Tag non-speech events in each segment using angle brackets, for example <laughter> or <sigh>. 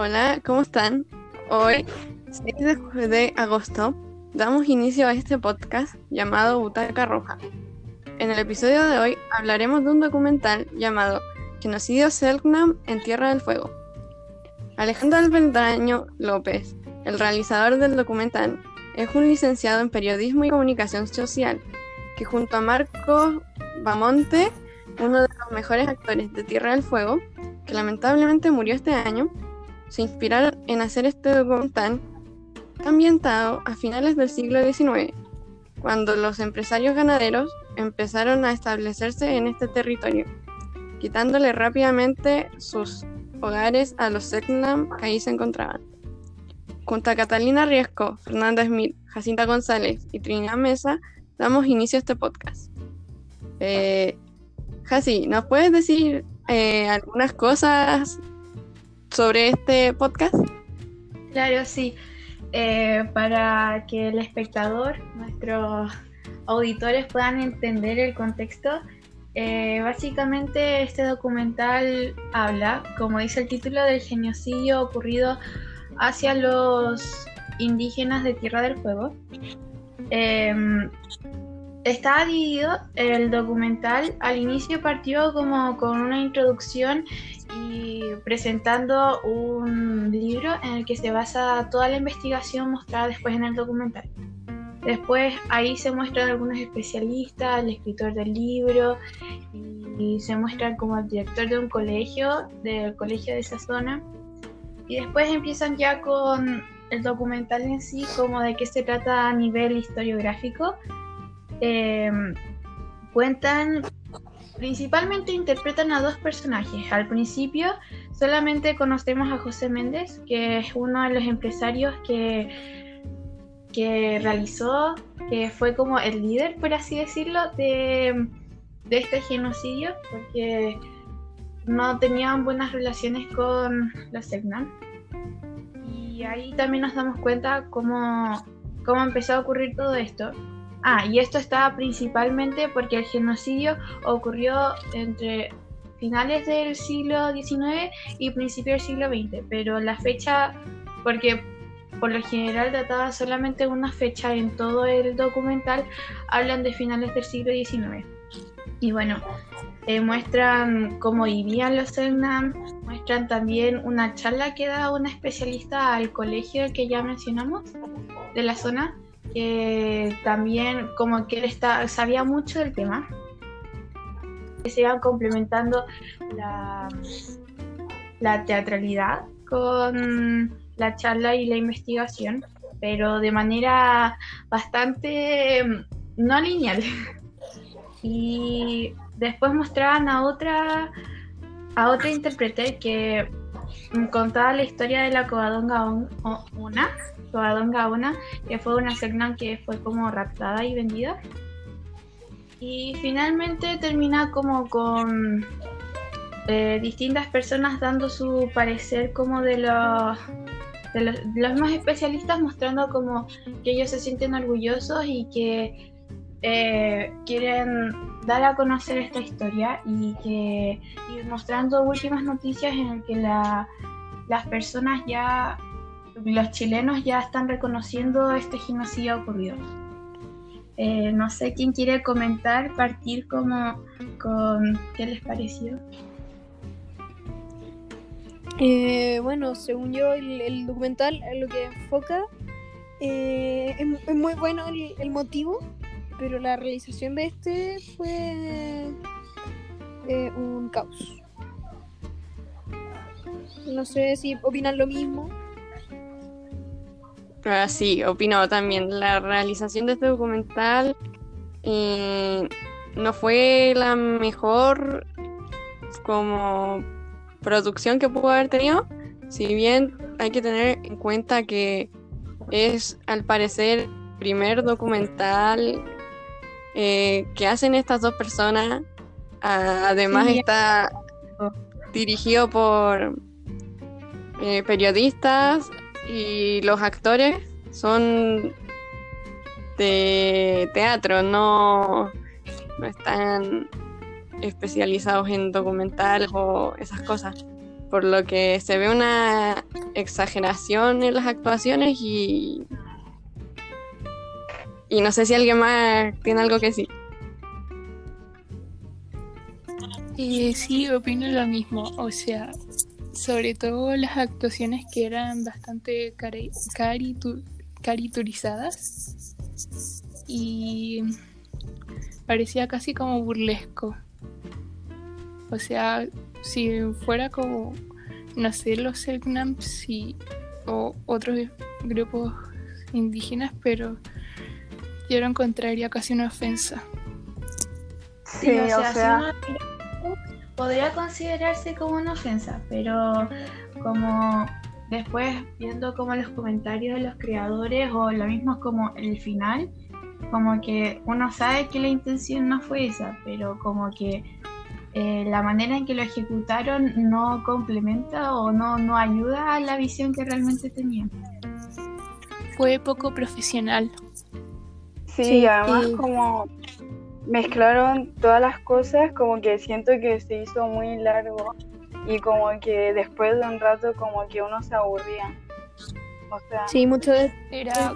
Hola, ¿cómo están? Hoy, 6 de agosto, damos inicio a este podcast llamado Butaca Roja. En el episodio de hoy hablaremos de un documental llamado Genocidio Selknam en Tierra del Fuego. Alejandro Alvendaño López, el realizador del documental, es un licenciado en Periodismo y Comunicación Social, que junto a Marco Bamonte, uno de los mejores actores de Tierra del Fuego, que lamentablemente murió este año, se inspiraron en hacer este documental ambientado a finales del siglo XIX, cuando los empresarios ganaderos empezaron a establecerse en este territorio, quitándole rápidamente sus hogares a los Selknam que ahí se encontraban. Junto a Catalina Riesco, Fernanda Smith, Jacinta González y Trinidad Mesa, damos inicio a este podcast. Eh, Jaci, ¿nos puedes decir eh, algunas cosas sobre este podcast? Claro, sí. Eh, para que el espectador, nuestros auditores puedan entender el contexto, eh, básicamente este documental habla, como dice el título, del genocidio ocurrido hacia los indígenas de Tierra del Fuego. Em, está dividido el documental. Al inicio partió como con una introducción y presentando un libro en el que se basa toda la investigación mostrada después en el documental. Después ahí se muestran algunos especialistas, el escritor del libro y se muestran como el director de un colegio, del colegio de esa zona. Y después empiezan ya con el documental en sí, como de qué se trata a nivel historiográfico. Eh, cuentan Principalmente interpretan a dos personajes. Al principio solamente conocemos a José Méndez, que es uno de los empresarios que, que realizó, que fue como el líder, por así decirlo, de, este genocidio, porque no tenían buenas relaciones con los Segnan. Y ahí también nos damos cuenta cómo, cómo empezó a ocurrir todo esto. Ah, y esto está principalmente porque el genocidio ocurrió entre finales del siglo XIX y principios del siglo XX, pero la fecha, porque por lo general databa solamente una fecha en todo el documental, hablan de finales del siglo XIX. Y bueno, eh, muestran cómo vivían los Selknam, muestran también una charla que da una especialista al colegio que ya mencionamos de la zona que también como que él está, sabía mucho del tema. Se iban complementando la, la teatralidad con la charla y la investigación, pero de manera bastante no lineal. <laughs> Y después mostraban a otra a otra intérprete que contaba la historia de la Covadonga una Covadonga una que fue una Segnan que fue como raptada y vendida. Y finalmente termina como con eh, distintas personas dando su parecer como de los, de los, los, más especialistas mostrando como que ellos se sienten orgullosos y que eh, quieren dar a conocer esta historia y que y mostrando últimas noticias en el que la, las personas ya los chilenos ya están reconociendo este genocidio ocurrido. Eh, no sé quién quiere comentar, partir como con qué les pareció. Eh, bueno, según yo, el, documental es lo que enfoca eh, es, muy bueno el, motivo, pero la realización de este fue un caos. No sé si opinan lo mismo. Ah, sí, opino también. La realización de este documental eh, no fue la mejor como producción que pudo haber tenido. Si bien hay que tener en cuenta que es al parecer el primer documental eh, que hacen estas dos personas. además está dirigido por eh, periodistas y los actores son de teatro, no, no están especializados en documentales o esas cosas. por lo que se ve una exageración en las actuaciones y y no sé si alguien más tiene algo que decir. Eh, sí, opino lo mismo. O sea, sobre todo las actuaciones que eran bastante cari caritu caricaturizadas y parecía casi como burlesco. O sea, si fuera como, no sé, los Selknams o otros grupos indígenas, pero yo lo encontraría casi una ofensa. Sí, o, sea, podría considerarse como una ofensa, pero como después viendo como los comentarios de los creadores o lo mismo como el final, como que uno sabe que la intención no fue esa, pero como que eh, la manera en que lo ejecutaron no complementa o no, no ayuda a la visión que realmente tenían. Fue poco profesional. Sí, además como mezclaron todas las cosas, como que siento que se hizo muy largo y como que después de un rato como que uno se aburría. O sea, sí, mucho de... Era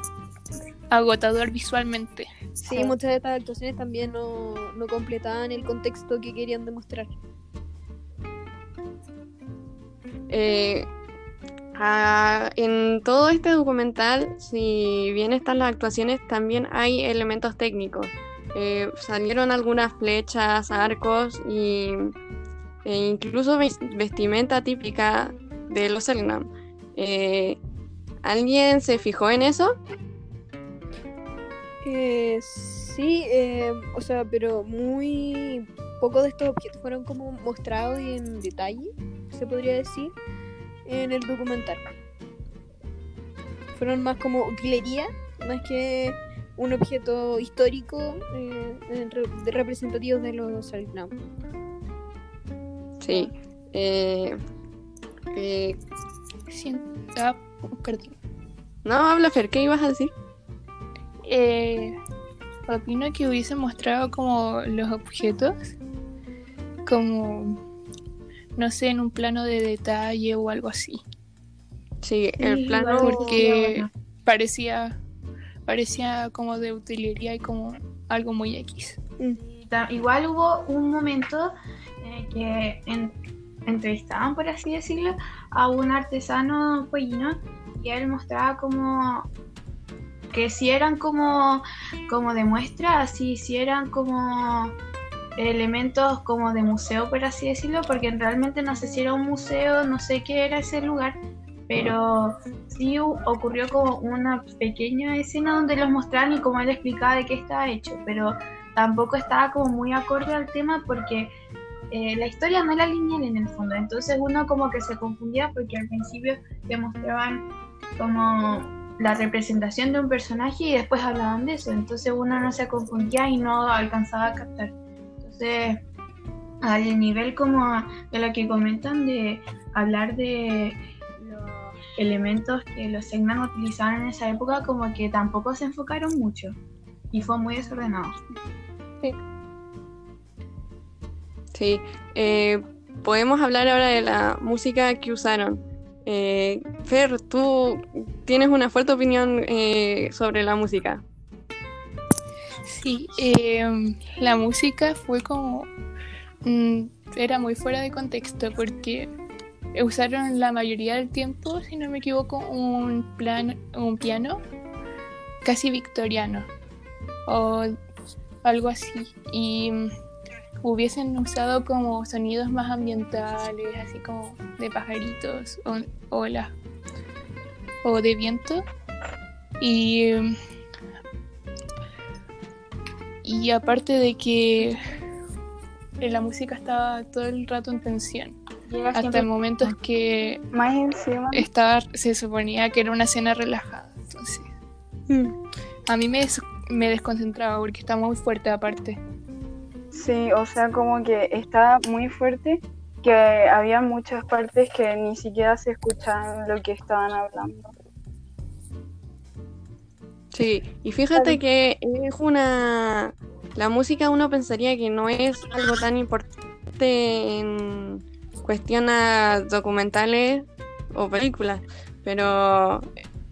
agotador visualmente. Sí, muchas de estas actuaciones también no, no completaban el contexto que querían demostrar. Eh, Ah, en todo este documental, si bien están las actuaciones, también hay elementos técnicos. Eh, salieron algunas flechas, arcos y, e incluso vestimenta típica de los Selknam. Eh, ¿Alguien se fijó en eso? Eh, sí, o sea, pero muy poco de estos objetos fueron como mostrados y en detalle, se podría decir en el documental. Fueron más como utilería, más que un objeto histórico eh, representativo de los Salgnam. Sí. Eh, eh, ah, no, habla Fer, ¿qué ibas a decir? Eh, opino que hubiese mostrado como los objetos como no sé, en un plano de detalle o algo así. Sí, el plano porque parecía parecía como de utilería y como algo muy X. Igual hubo un momento en que entrevistaban, por así decirlo, a un artesano pollino y él mostraba como que si eran como, como de muestra, así, si eran como elementos como de museo, por así decirlo, porque realmente no sé si era un museo, no sé qué era ese lugar, pero sí ocurrió como una pequeña escena donde los mostraron y como él explicaba de qué estaba hecho, pero tampoco estaba como muy acorde al tema porque eh, la historia no era lineal en el fondo, entonces uno como que se confundía porque al principio te mostraban como la representación de un personaje y después hablaban de eso, entonces uno no se confundía y no alcanzaba a captar. Entonces, al nivel como de lo que comentan de hablar de elementos que los Segnan utilizaban en esa época, como que tampoco se enfocaron mucho y fue muy desordenado. Sí. Sí. Eh, podemos hablar ahora de la música que usaron. Eh, Fer, tú tienes una fuerte opinión eh, sobre la música. Sí, em, la música fue como... Mm, era muy fuera de contexto porque usaron la mayoría del tiempo, si no me equivoco, un, plan, un piano casi victoriano o algo así. Y mm, hubiesen usado como sonidos más ambientales, así como de pajaritos o olas o de viento. Y y aparte de que la música estaba todo el rato en tensión. Hasta en momentos que más encima estaba, se suponía que era una escena relajada. Entonces, mm. a mí me, me desconcentraba porque estaba muy fuerte aparte. Sí, o sea, como que estaba muy fuerte que había muchas partes que ni siquiera se escuchaban lo que estaban hablando. Sí, y fíjate que es una... La música uno pensaría que no es algo tan importante en, cuestiona documentales o películas, pero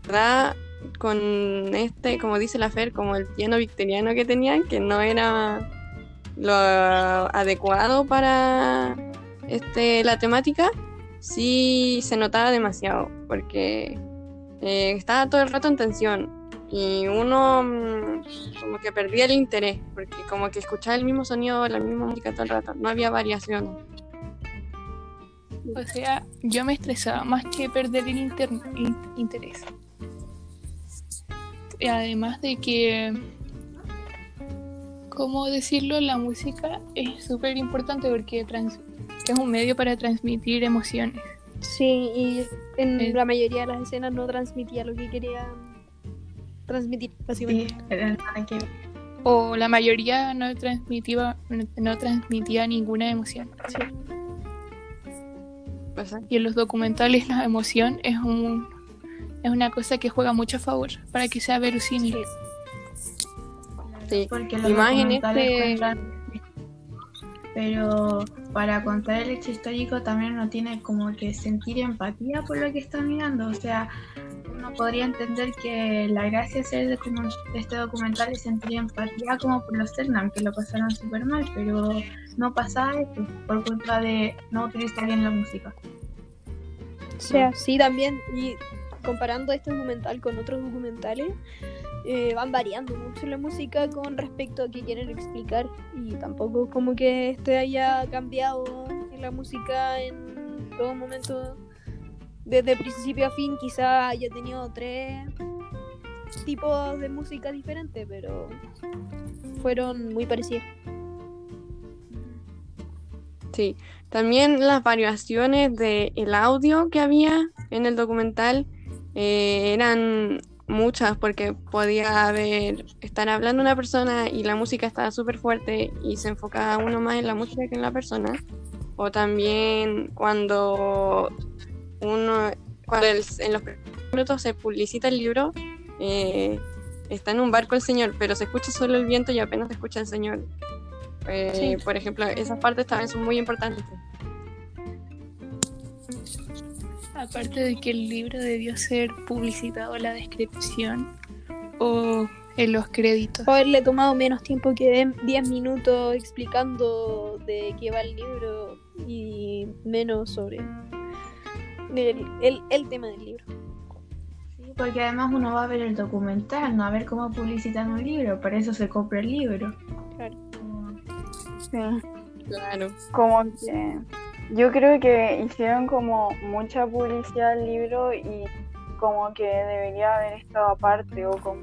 verdad con este, como dice la Fer, como el piano victoriano que tenían, que no era lo adecuado para este, la temática, sí se notaba demasiado, porque eh, estaba todo el rato en tensión y uno mm, como que perdía el interés, porque como que escuchaba el mismo sonido, la misma música todo el rato, no había variación. O sea, yo me estresaba más que perder el interés. Y además de que, ¿cómo decirlo? La música es súper importante porque es un medio para transmitir emociones. Sí, y en la mayoría de las escenas no transmitía lo que quería transmitir, básicamente. o la mayoría no transmitía, no transmitía ninguna emoción. Y en los documentales la emoción es un es una cosa que juega mucho a favor para que sea verosímil. Sí, porque los este pero para contar el hecho histórico también uno tiene como que sentir empatía por lo que está mirando, o sea, uno podría entender que la gracia de este documental es sentir empatía como por los Cernam, que lo pasaron súper mal, pero no pasaba esto por culpa de no utilizar bien la música. O sea, sí, también, y comparando este documental con otros documentales, eh, van variando mucho la música con respecto a qué quieren explicar y tampoco como que este haya cambiado en la música en todo momento desde principio a fin quizá haya tenido tres tipos de música diferentes pero fueron muy parecidas. Sí. También las variaciones del el audio que había en el documental eh, eran muchas porque podía haber estar hablando una persona y la música estaba súper fuerte y se enfocaba uno más en la música que en la persona. O también cuando uno cuando en los minutos se publicita el libro eh, está en un barco el señor pero se escucha solo el viento y apenas se escucha el señor. Eh, por ejemplo esas partes también son muy importantes. Aparte de que el libro debió ser publicitado en la descripción o en los créditos. O haberle tomado menos tiempo que 10 minutos explicando de qué va el libro y menos sobre el, tema del libro. Sí, porque además uno va a ver el documental, no a ver cómo publicitan un libro, para eso se compra el libro. Claro. Sí. Claro. Como que yo creo que hicieron como mucha publicidad al libro y como que debería haber estado aparte o como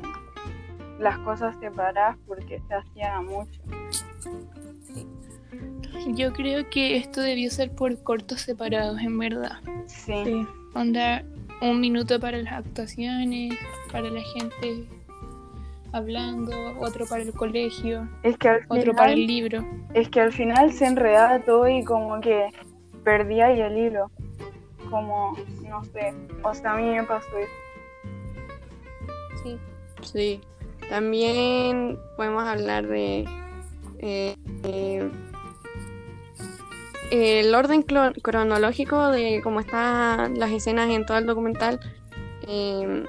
las cosas separadas porque se hacía mucho. Yo creo que esto debió ser por cortos separados, en verdad. Sí. Onda, un minuto para las actuaciones, para la gente hablando, otro para el colegio, es que otro para el libro. Es que al final se enredaba todo y como que perdí ahí el hilo. Como, no sé, o sea, a mí me pasó eso. Sí. Sí. También podemos hablar de eh, eh, el orden cronológico de cómo están las escenas en todo el documental. Em,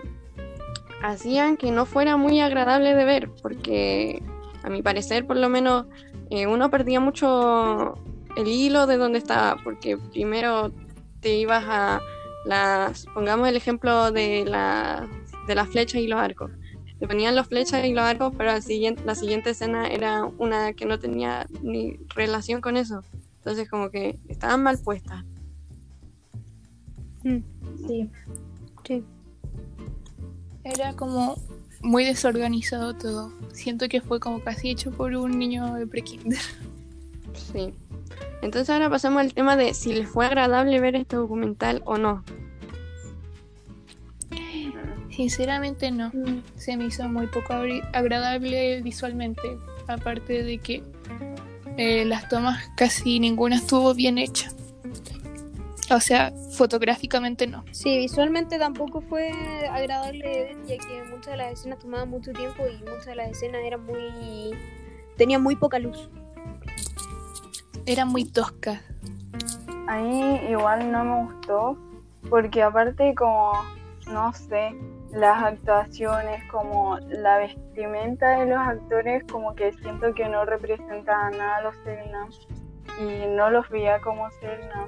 hacían que no fuera muy agradable de ver, porque a mi parecer, por lo menos, eh, uno perdía mucho el hilo de dónde estaba, porque primero te ibas a las, pongamos el ejemplo de, la, de las flechas y los arcos. Te ponían las flechas y los arcos, pero la siguiente, la siguiente escena era una que no tenía ni relación con eso. Entonces como que estaban mal puestas. Mm. Sí. Sí. Era como muy desorganizado todo. Siento que fue como casi hecho por un niño de prekinder. <laughs> Sí. Entonces ahora pasamos al tema de si les fue agradable ver este documental o no. Sinceramente no. Mm. Se me hizo muy poco agradable visualmente. Aparte de que eh, las tomas casi ninguna estuvo bien hecha. O sea, fotográficamente no. Sí, visualmente tampoco fue agradable ya que muchas de las escenas tomaban mucho tiempo y muchas de las escenas eran muy... tenían muy poca luz era muy tosca. ahí igual no me gustó, porque aparte como, no sé, las actuaciones, como la vestimenta de los actores, como que siento que no representaban nada a los Selena y no los veía como Selena.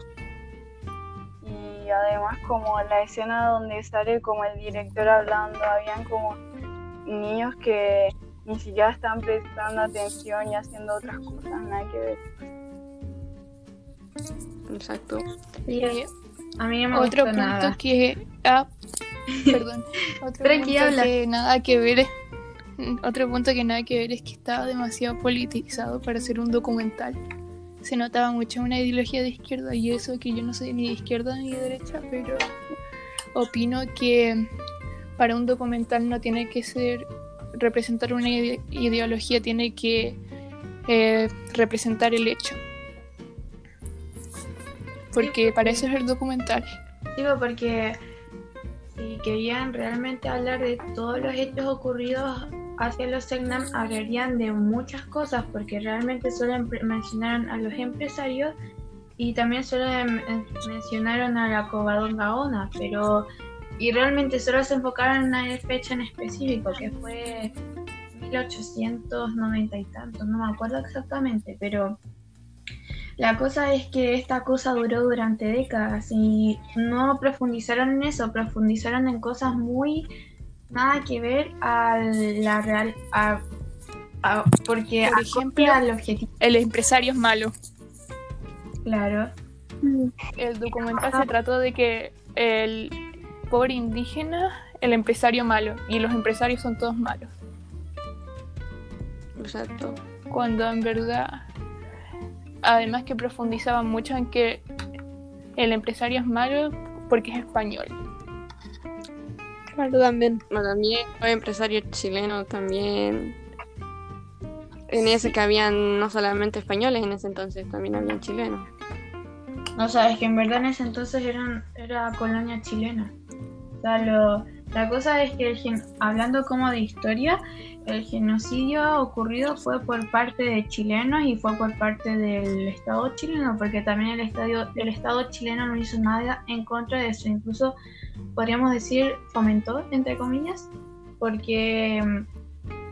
Y además como la escena donde sale como el director hablando, habían como niños que ni siquiera están prestando atención y haciendo otras cosas, nada que ver. Exacto. a mí me Otro punto que... Ah, perdón. <laughs> Otro punto que nada que ver Otro punto que nada que ver es que estaba demasiado politizado para ser un documental. Se notaba mucho una ideología de izquierda y eso que yo no soy ni de izquierda ni de derecha, pero opino que para un documental no tiene que ser representar una ideología, tiene que eh, representar el hecho. Porque para eso es el documental. Digo, porque si querían realmente hablar de todos los hechos ocurridos hacia los Segnam, hablarían de muchas cosas, porque realmente solo mencionaron a los empresarios y también solo mencionaron a la Covadonga Gaona, pero y realmente solo se enfocaron en una fecha en específico, que fue 1890 y tantos, no me acuerdo exactamente, pero la cosa es que esta cosa duró durante décadas y no profundizaron en eso, profundizaron en cosas muy nada que ver a la real, a, porque por ejemplo el objetivo. El empresario es malo. Claro. El documental se trató de que el pobre indígena, el empresario malo, y los empresarios son todos malos. Exacto. Cuando en verdad, además que profundizaban mucho en que el empresario es malo porque es español. Claro, también. No, también fue empresario chileno también. En ese que habían no solamente españoles en ese entonces, también habían chilenos. No, sabes que en verdad en ese entonces eran, era colonia chilena. O sea, lo, la cosa es que, hablando como de historia, el genocidio ocurrido fue por parte de chilenos y fue por parte del Estado chileno, porque también el, estadio, el Estado chileno no hizo nada en contra de eso, incluso podríamos decir fomentó, entre comillas, porque mm,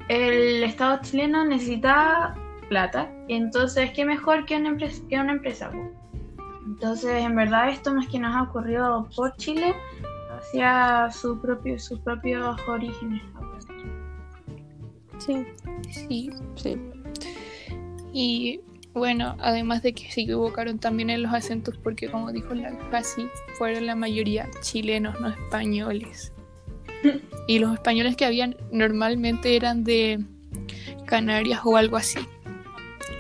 el Estado chileno necesitaba plata, entonces, ¿qué mejor que una empresa? Que una empresa? Entonces, en verdad, esto más que nos ha ocurrido por Chile hacia su propio, sus propios orígenes. Sí, sí, sí. Y bueno, además de que se equivocaron también en los acentos, porque como dijo la casi fueron la mayoría chilenos, no españoles. <laughs> y los españoles que habían normalmente eran de Canarias o algo así.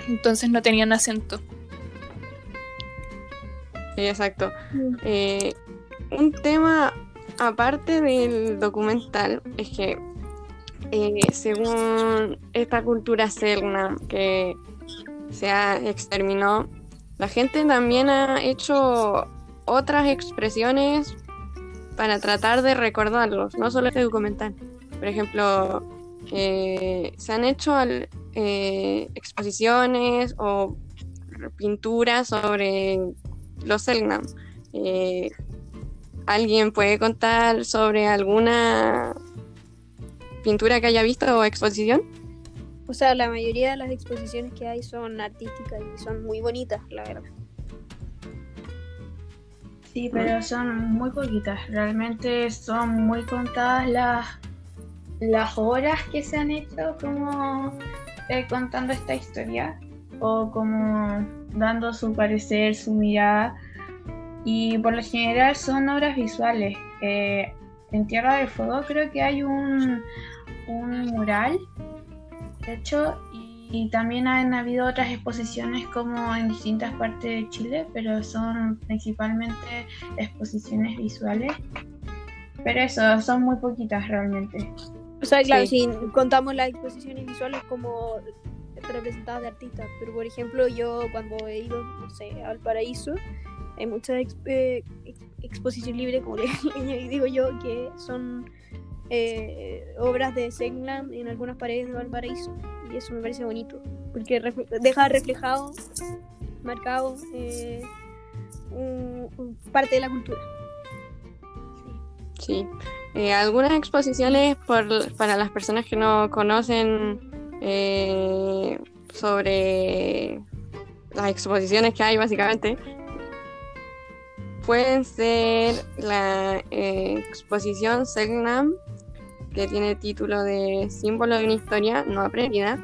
Entonces no tenían acento. Sí, exacto. Mm. Eh, un tema aparte del documental, es que eh, según esta cultura serna que se exterminó, la gente también ha hecho otras expresiones para tratar de recordarlos, no solo este documental. Por ejemplo, eh, se han hecho eh, exposiciones o pinturas sobre los Selknam. ¿Alguien puede contar sobre alguna pintura que haya visto o exposición? O sea, la mayoría de las exposiciones que hay son artísticas y son muy bonitas, la verdad. Sí, pero son muy poquitas. Realmente son muy contadas las, las horas que se han hecho como eh, contando esta historia o como dando su parecer, su mirada y por lo general son obras visuales. Eh, en Tierra del Fuego creo que hay un, un mural, de hecho, y, también han habido otras exposiciones como en distintas partes de Chile, pero son principalmente exposiciones visuales. Pero eso, son muy poquitas realmente. O sea, claro, si contamos las exposiciones visuales como representadas de artistas, pero por ejemplo yo cuando he ido, no sé, al paraíso, hay muchas eh, exposición libre, como <laughs> le digo yo, que son eh, obras de Segnan en algunas paredes de Valparaíso. Y eso me parece bonito, porque deja reflejado, marcado, eh, parte de la cultura. Sí. Eh, algunas exposiciones por, para las personas que no conocen sobre las exposiciones que hay básicamente pueden ser la eh, exposición Selknam que tiene título de símbolo de una historia no aprendida.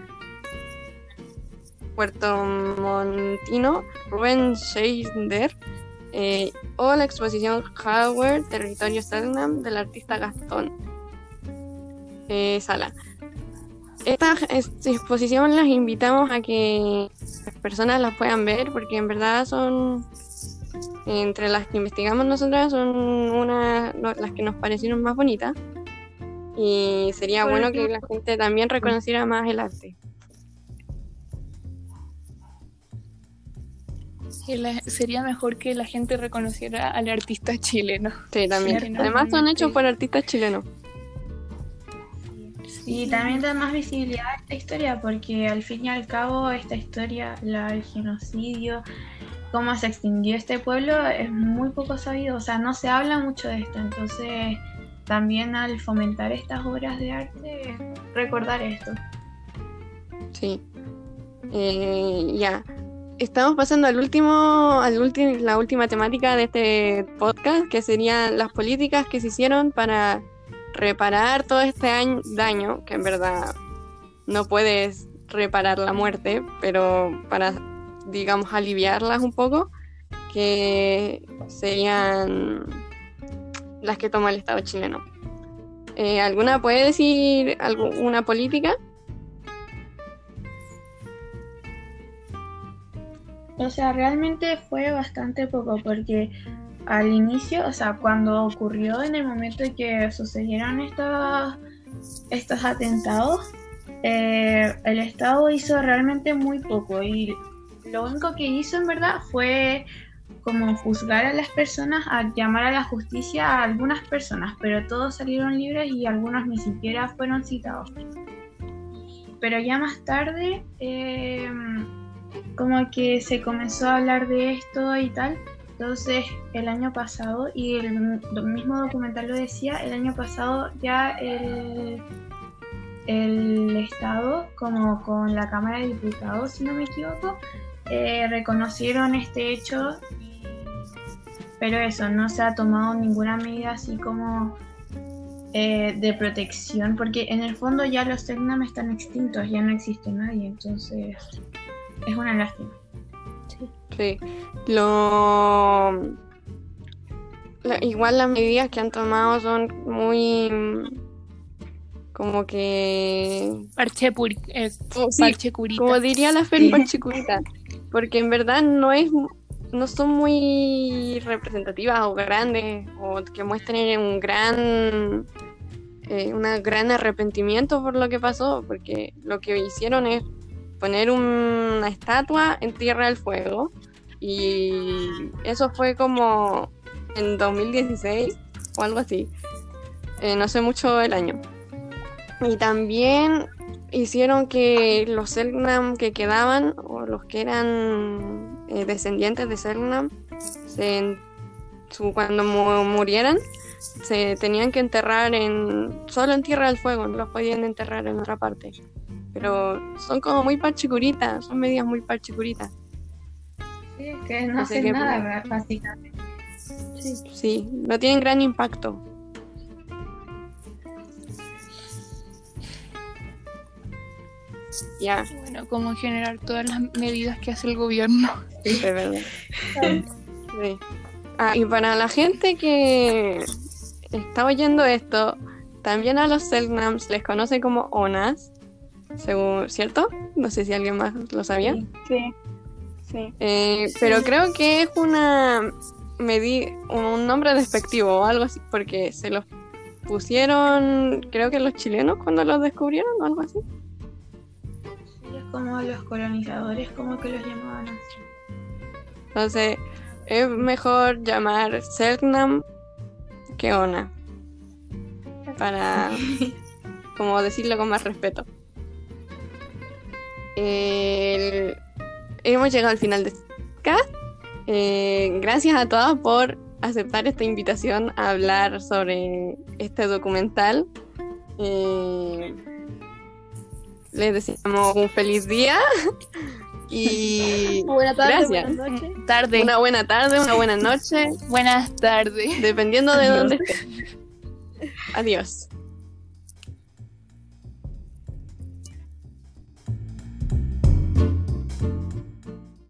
Puerto Montino Rubén Scheider eh, o la exposición Hardware Territorio Selknam del artista Gastón eh, Sala. Esta exposición las invitamos a que las personas las puedan ver porque en verdad son entre las que investigamos nosotras son una las que nos parecieron más bonitas y sería bueno que la gente también reconociera más el arte. sería mejor que la gente reconociera al artista chileno. Sí, también. Además son hechos por artistas chilenos. Y también da más visibilidad a esta historia, porque al fin y al cabo esta historia, la, el genocidio, cómo se extinguió este pueblo, es muy poco sabido, o sea, no se habla mucho de esto, entonces también al fomentar estas obras de arte, recordar esto. Sí. Eh, ya. Estamos pasando al último, al la última temática de este podcast, que serían las políticas que se hicieron para reparar todo este daño, que en verdad no puedes reparar la muerte, pero para, digamos, aliviarlas un poco, que serían las que toma el Estado chileno. Eh, ¿Alguna puede decir alguna política? O sea, realmente fue bastante poco porque al inicio, o sea, cuando ocurrió en el momento en que sucedieron estos, estos atentados, eh, el Estado hizo realmente muy poco y lo único que hizo en verdad fue como juzgar a las personas, a llamar a la justicia a algunas personas, pero todos salieron libres y algunos ni siquiera fueron citados. Pero ya más tarde, eh, como que se comenzó a hablar de esto y tal, entonces, el año pasado, y el, mismo documental lo decía, el año pasado ya el, el Estado, como con la Cámara de Diputados, si no me equivoco, eh, reconocieron este hecho, pero eso, no se ha tomado ninguna medida así como eh, de protección, porque en el fondo ya los Tecnam están extintos, ya no existe nadie, entonces es una lástima. Sí. Lo... Igual las medidas que han tomado son muy como que parche, eh, oh, parche curita. como diría la Fer parche curita porque en verdad no es no son muy representativas o grandes o que muestren un gran eh, un gran arrepentimiento por lo que pasó porque lo que hicieron es poner una estatua en Tierra del Fuego. Y eso fue como en 2016 o algo así. Eh, no sé mucho el año. Y también hicieron que los Selknam que quedaban, o los que eran eh, descendientes de Selknam, cuando murieran, se tenían que enterrar en solo en Tierra del Fuego, no los podían enterrar en otra parte pero son como muy parchicuritas, son medidas muy parchicuritas. Sí, es que no hacen nada, básicamente. Sí. sí, no tienen gran impacto. Ya. Bueno, como generar todas las medidas que hace el gobierno. Sí, de verdad. sí. Ah, y para la gente que está oyendo esto, también a los Selknams les conoce como ONAS, según, ¿cierto? No sé si alguien más lo sabía. Sí, sí. Eh, pero creo que es una un nombre despectivo o algo así, porque se los pusieron, creo que los chilenos cuando los descubrieron o algo así. Como los colonizadores, como que los llamaban así. Entonces, es mejor llamar Selknam que Ona. Para, <laughs> como decirlo con más respeto hemos llegado al final de este podcast. Eh, gracias a todos por aceptar esta invitación a hablar sobre este documental. Eh, les deseamos un feliz día y <laughs> Buena tarde, gracias. Tarde. Una buena tarde, una buena noche, Buenas tardes. dependiendo de Adiós. dónde estés. Adiós.